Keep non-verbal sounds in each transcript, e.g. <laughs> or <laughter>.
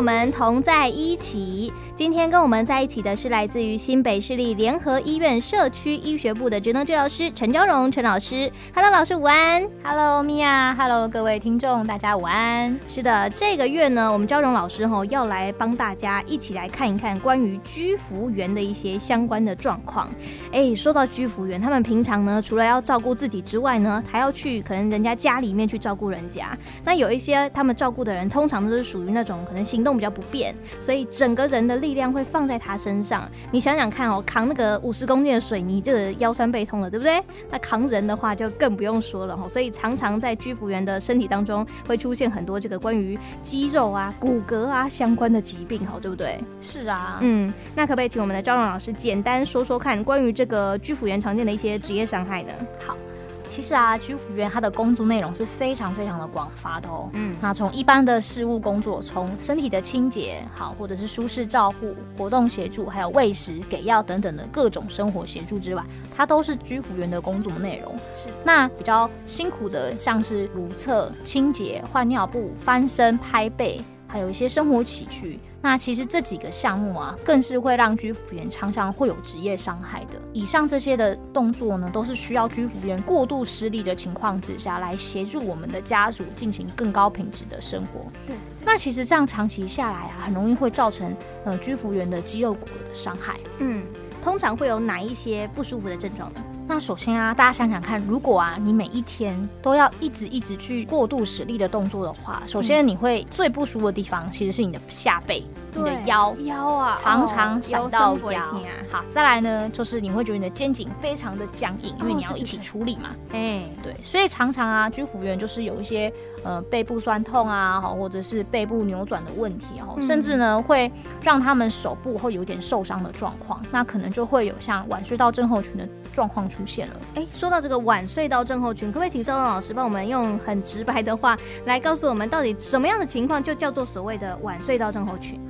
我们同在一起。今天跟我们在一起的是来自于新北市立联合医院社区医学部的职能治疗师陈昭荣陈老师。Hello，老师午安。Hello，米娅。Hello，各位听众，大家午安。是的，这个月呢，我们昭荣老师吼要来帮大家一起来看一看关于居服员的一些相关的状况。哎，说到居服员，他们平常呢，除了要照顾自己之外呢，还要去可能人家家里面去照顾人家。那有一些他们照顾的人，通常都是属于那种可能行动比较不便，所以整个人的力量会放在他身上。你想想看哦，扛那个五十公斤的水泥，这个腰酸背痛了，对不对？那扛人的话就更不用说了哈。所以常常在居服员的身体当中会出现很多这个关于肌肉啊、骨骼啊相关的疾病，哈，对不对？是啊，嗯，那可不可以请我们的赵荣老师简单说说看，关于这个居服员常见的一些职业伤害呢？好。其实啊，居服员他的工作内容是非常非常的广发的哦。嗯，那从一般的事务工作，从身体的清洁，好，或者是舒适照护、活动协助，还有喂食、给药等等的各种生活协助之外，它都是居服员的工作内容。是，那比较辛苦的，像是如厕、清洁、换尿布、翻身、拍背，还有一些生活起居。那其实这几个项目啊，更是会让居服员常常会有职业伤害的。以上这些的动作呢，都是需要居服员过度施力的情况之下来协助我们的家属进行更高品质的生活。对，那其实这样长期下来啊，很容易会造成呃居服员的肌肉骨骼的伤害。嗯，通常会有哪一些不舒服的症状呢？那首先啊，大家想想看，如果啊你每一天都要一直一直去过度使力的动作的话，首先你会最不舒服的地方其实是你的下背。你的腰腰啊，常常闪到腰。腰好，再来呢，就是你会觉得你的肩颈非常的僵硬，因为你要一起处理嘛。哎，对，所以常常啊，居服员就是有一些呃背部酸痛啊，好，或者是背部扭转的问题，哈，甚至呢会让他们手部会有点受伤的状况，那可能就会有像晚睡到症候群的状况出现了。哎，说到这个晚睡到症候群，可不可以请赵荣老师帮我们用很直白的话来告诉我们，到底什么样的情况就叫做所谓的晚睡到症候群？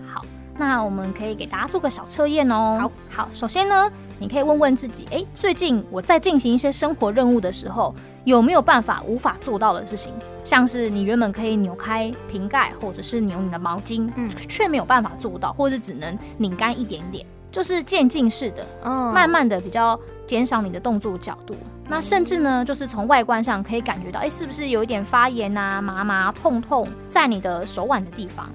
好，那我们可以给大家做个小测验哦。好，好，首先呢，你可以问问自己，哎，最近我在进行一些生活任务的时候，有没有办法无法做到的事情？像是你原本可以扭开瓶盖，或者是扭你的毛巾，嗯，却没有办法做到，或者只能拧干一点点，就是渐进式的，嗯，慢慢的比较减少你的动作角度。那甚至呢，就是从外观上可以感觉到，哎，是不是有一点发炎啊、麻麻、痛痛在你的手腕的地方？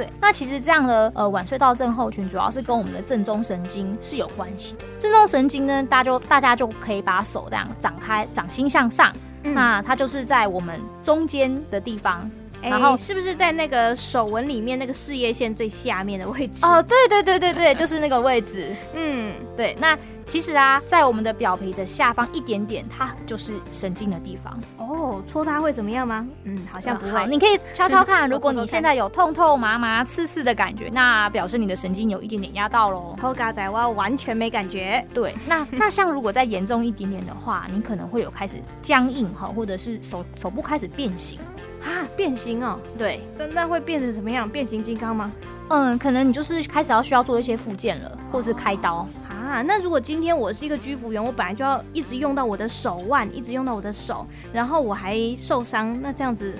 对，那其实这样的呃晚睡到症候群主要是跟我们的正中神经是有关系的。正中神经呢，大家就大家就可以把手这样展开，掌心向上，嗯、那它就是在我们中间的地方。然后、欸、是不是在那个手纹里面那个事业线最下面的位置？哦，对对对对对，就是那个位置。<laughs> 嗯，对。那其实啊，在我们的表皮的下方一点点，它就是神经的地方。哦，戳它会怎么样吗？嗯，好像不会。你可以敲敲看，如果你现在有痛痛麻麻刺刺的感觉，那表示你的神经有一点点压到喽。好嘎仔，我完全没感觉。对，那 <laughs> 那像如果再严重一点点的话，你可能会有开始僵硬哈，或者是手手部开始变形。啊，变形哦，对，那那会变成什么样？变形金刚吗？嗯，可能你就是开始要需要做一些附件了，或是开刀。哦、啊。那如果今天我是一个居服员，我本来就要一直用到我的手腕，一直用到我的手，然后我还受伤，那这样子，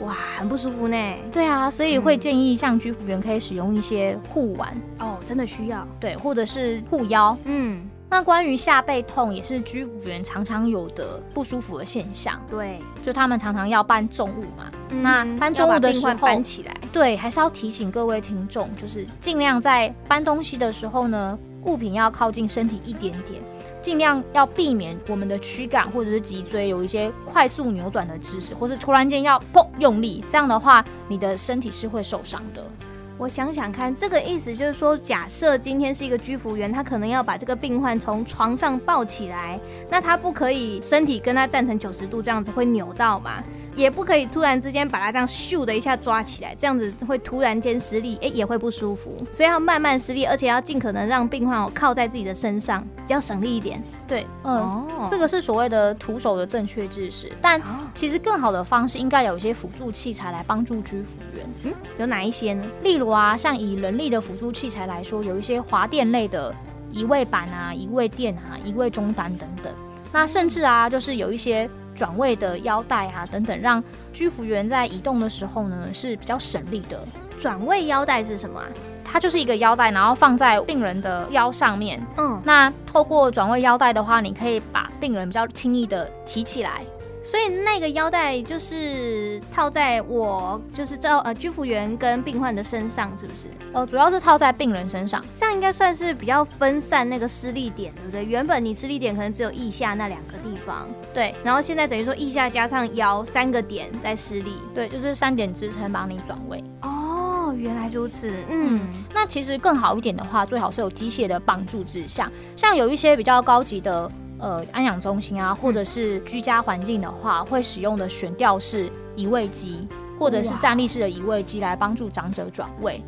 哇，很不舒服呢。对啊，所以会建议像居服员可以使用一些护腕哦，真的需要。对，或者是护腰，嗯。那关于下背痛也是居服员常常有的不舒服的现象。对，就他们常常要搬重物嘛。嗯、那搬重物的时候，搬起来。对，还是要提醒各位听众，就是尽量在搬东西的时候呢，物品要靠近身体一点点，尽量要避免我们的躯干或者是脊椎有一些快速扭转的姿势，或是突然间要砰用力，这样的话，你的身体是会受伤的。我想想看，这个意思就是说，假设今天是一个居服员，他可能要把这个病患从床上抱起来，那他不可以身体跟他站成九十度这样子会扭到嘛？也不可以突然之间把它这样咻的一下抓起来，这样子会突然间失力，哎，也会不舒服。所以要慢慢施力，而且要尽可能让病患靠在自己的身上，比较省力一点。对，嗯，哦、这个是所谓的徒手的正确姿势。但其实更好的方式应该有一些辅助器材来帮助居服员。嗯，有哪一些呢？例如啊，像以人力的辅助器材来说，有一些滑垫类的移位板啊、移位垫啊、移位中单等等。那甚至啊，就是有一些转位的腰带啊等等，让居服员在移动的时候呢是比较省力的。转位腰带是什么啊？它就是一个腰带，然后放在病人的腰上面。嗯，那透过转位腰带的话，你可以把病人比较轻易的提起来。所以那个腰带就是套在我就是照呃居服员跟病患的身上，是不是？呃，主要是套在病人身上，这样应该算是比较分散那个施力点，对不对？原本你施力点可能只有腋下那两个地方，对。然后现在等于说腋下加上腰三个点在施力，对，就是三点支撑帮你转位。哦，原来如此。嗯，那其实更好一点的话，最好是有机械的帮助之下，像有一些比较高级的。呃，安养中心啊，或者是居家环境的话，会使用的悬吊式移位机，或者是站立式的移位机来帮助长者转位。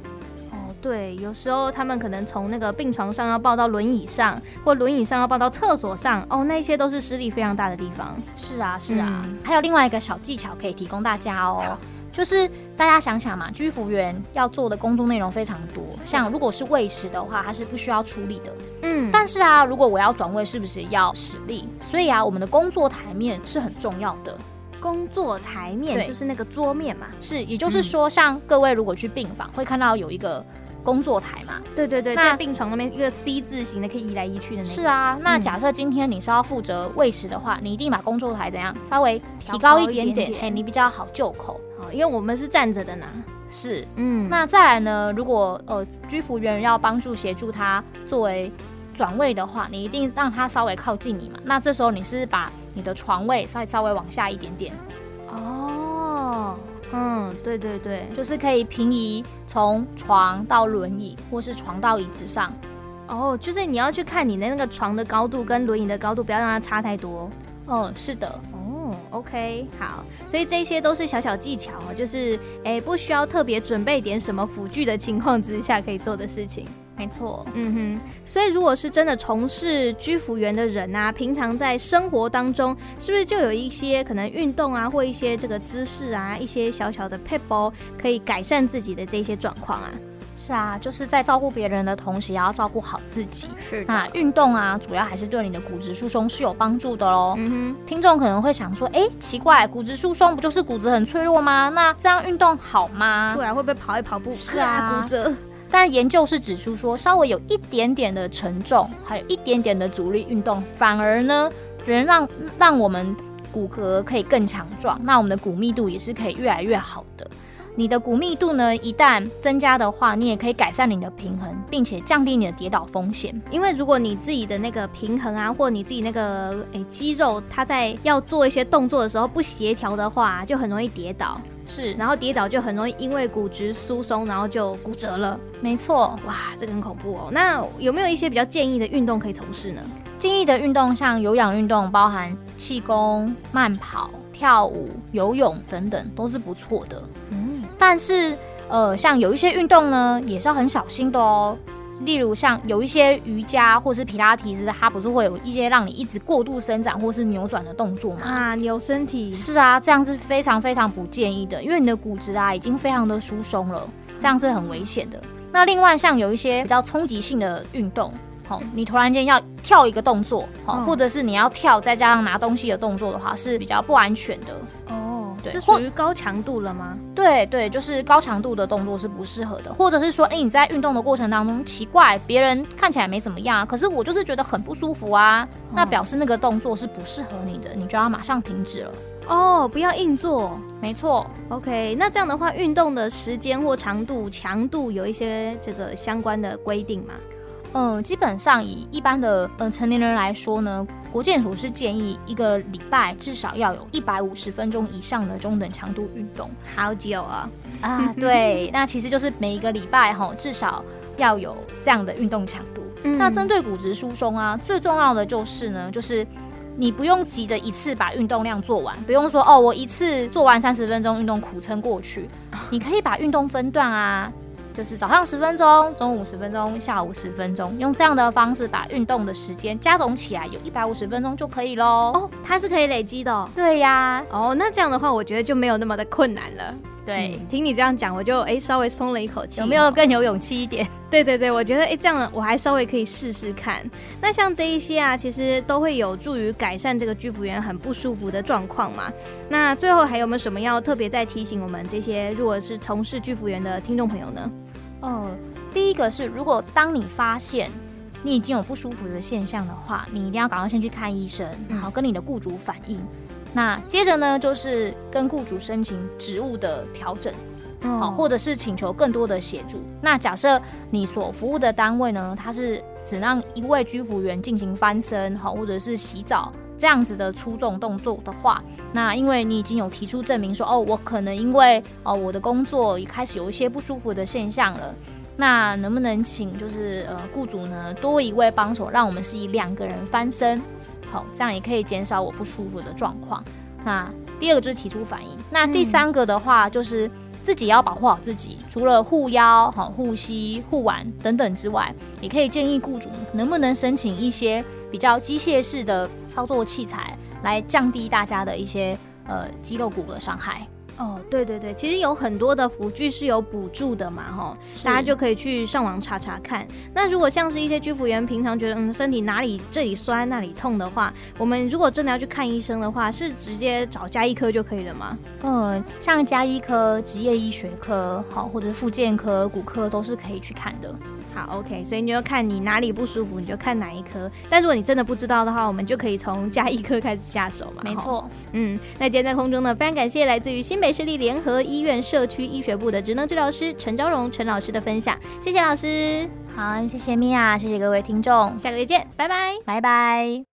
哦，对，有时候他们可能从那个病床上要抱到轮椅上，或轮椅上要抱到厕所上，哦，那些都是施力非常大的地方。是啊，是啊。嗯，还有另外一个小技巧可以提供大家哦。就是大家想想嘛，居服员要做的工作内容非常多，像如果是喂食的话，它是不需要出力的。嗯，但是啊，如果我要转位，是不是要使力？所以啊，我们的工作台面是很重要的。工作台面就是那个桌面嘛。是，也就是说，像各位如果去病房，会看到有一个。工作台嘛，对对对，那病床那边一个 C 字形的，可以移来移去的那个。是啊，那假设今天你是要负责喂食的话，嗯，你一定把工作台怎样稍微提高一点点，嘿，你比较好就口。好，因为我们是站着的呢。是，嗯。那再来呢，如果呃居服员要帮助协助他作为转位的话，你一定让他稍微靠近你嘛。那这时候你是把你的床位稍微稍微往下一点点。哦。嗯，对对对，就是可以平移从床到轮椅，或是床到椅子上。哦，就是你要去看你的那个床的高度跟轮椅的高度，不要让它差太多。哦，是的。哦，OK，好，所以这些都是小小技巧，就是诶，不需要特别准备点什么辅具的情况之下可以做的事情。没错，嗯哼，所以如果是真的从事居服员的人啊，平常在生活当中，是不是就有一些可能运动啊，或一些这个姿势啊，一些小小的撇步，可以改善自己的这些状况啊？是啊，就是在照顾别人的同时，也要照顾好自己。是，那运动啊，主要还是对你的骨质疏松是有帮助的喽。嗯哼，听众可能会想说，哎、欸，奇怪，骨质疏松不就是骨质很脆弱吗？那这样运动好吗？对啊，会不会跑一跑步，是啊，<laughs> 骨折？但研究是指出说，稍微有一点点的沉重，还有一点点的阻力运动，反而呢，能让让我们骨骼可以更强壮，那我们的骨密度也是可以越来越好的。你的骨密度呢，一旦增加的话，你也可以改善你的平衡，并且降低你的跌倒风险。因为如果你自己的那个平衡啊，或你自己那个诶、肌肉，它在要做一些动作的时候不协调的话，就很容易跌倒。是，然后跌倒就很容易因为骨质疏松，然后就骨折了。没错，哇，这个很恐怖哦。那有没有一些比较建议的运动可以从事呢？建议的运动像有氧运动，包含气功、慢跑、跳舞、游泳等等，都是不错的。嗯。但是，呃，像有一些运动呢，也是要很小心的哦。例如，像有一些瑜伽或是皮拉提斯，它不是会有一些让你一直过度伸展或是扭转的动作吗？啊，扭身体。是啊，这样是非常非常不建议的，因为你的骨质啊已经非常的疏松了，这样是很危险的。那另外，像有一些比较冲击性的运动，好，你突然间要跳一个动作，好，或者是你要跳再加上拿东西的动作的话，是比较不安全的。这属于高强度了吗？对对，就是高强度的动作是不适合的，或者是说，哎，你在运动的过程当中，奇怪，别人看起来没怎么样，可是我就是觉得很不舒服啊，那表示那个动作是不适合你的，你就要马上停止了。哦，不要硬做，没错。OK，那这样的话，运动的时间或长度、强度有一些这个相关的规定吗？嗯，基本上以一般的嗯成年人来说呢，国健署是建议一个礼拜至少要有一百五十分钟以上的中等强度运动。好久啊啊，<laughs> 对，那其实就是每一个礼拜哈，至少要有这样的运动强度。嗯、那针对骨质疏松啊，最重要的就是呢，就是你不用急着一次把运动量做完，不用说哦，我一次做完三十分钟运动苦撑过去，你可以把运动分段啊。就是早上十分钟，中午十分钟，下午十分钟，用这样的方式把运动的时间加总起来，有一百五十分钟就可以喽。哦，它是可以累积的哦。对呀。哦，那这样的话，我觉得就没有那么的困难了。对，嗯、听你这样讲，我就哎、欸、稍微松了一口气。有没有更有勇气一点？<laughs> 对对对，我觉得哎、欸、这样我还稍微可以试试看。那像这一些啊，其实都会有助于改善这个居服员很不舒服的状况嘛。那最后还有没有什么要特别再提醒我们这些如果是从事居服员的听众朋友呢？哦，第一个是，如果当你发现你已经有不舒服的现象的话，你一定要赶快先去看医生，然后跟你的雇主反映。嗯、那接着呢，就是跟雇主申请职务的调整，好、哦，或者是请求更多的协助。那假设你所服务的单位呢，它是只让一位居服员进行翻身，好，或者是洗澡这样子的粗重动作的话，那因为你已经有提出证明说，哦，我可能因为哦我的工作也开始有一些不舒服的现象了。那能不能请就是呃雇主呢多一位帮手，让我们是以两个人翻身，好，这样也可以减少我不舒服的状况。那第二个就是提出反应，那第三个的话就是自己要保护好自己，除了护腰、好护膝、护腕等等之外，也可以建议雇主能不能申请一些比较机械式的操作器材，来降低大家的一些呃肌肉骨骼伤害。哦，对对对，其实有很多的辅具是有补助的嘛，哈，大家就可以去上网查查看。那如果像是一些居服员平常觉得嗯身体哪里这里酸那里痛的话，我们如果真的要去看医生的话，是直接找加医科就可以了吗？嗯，像加医科、职业医学科，好，或者是复健科、骨科都是可以去看的。好，OK，所以你就看你哪里不舒服，你就看哪一科。但如果你真的不知道的话，我们就可以从加一科开始下手嘛。没错，嗯，那今天在空中呢，非常感谢来自于新北市立联合医院社区医学部的职能治疗师陈昭荣陈老师的分享，谢谢老师。好，谢谢米娅，谢谢各位听众，下个月见，拜拜，拜拜。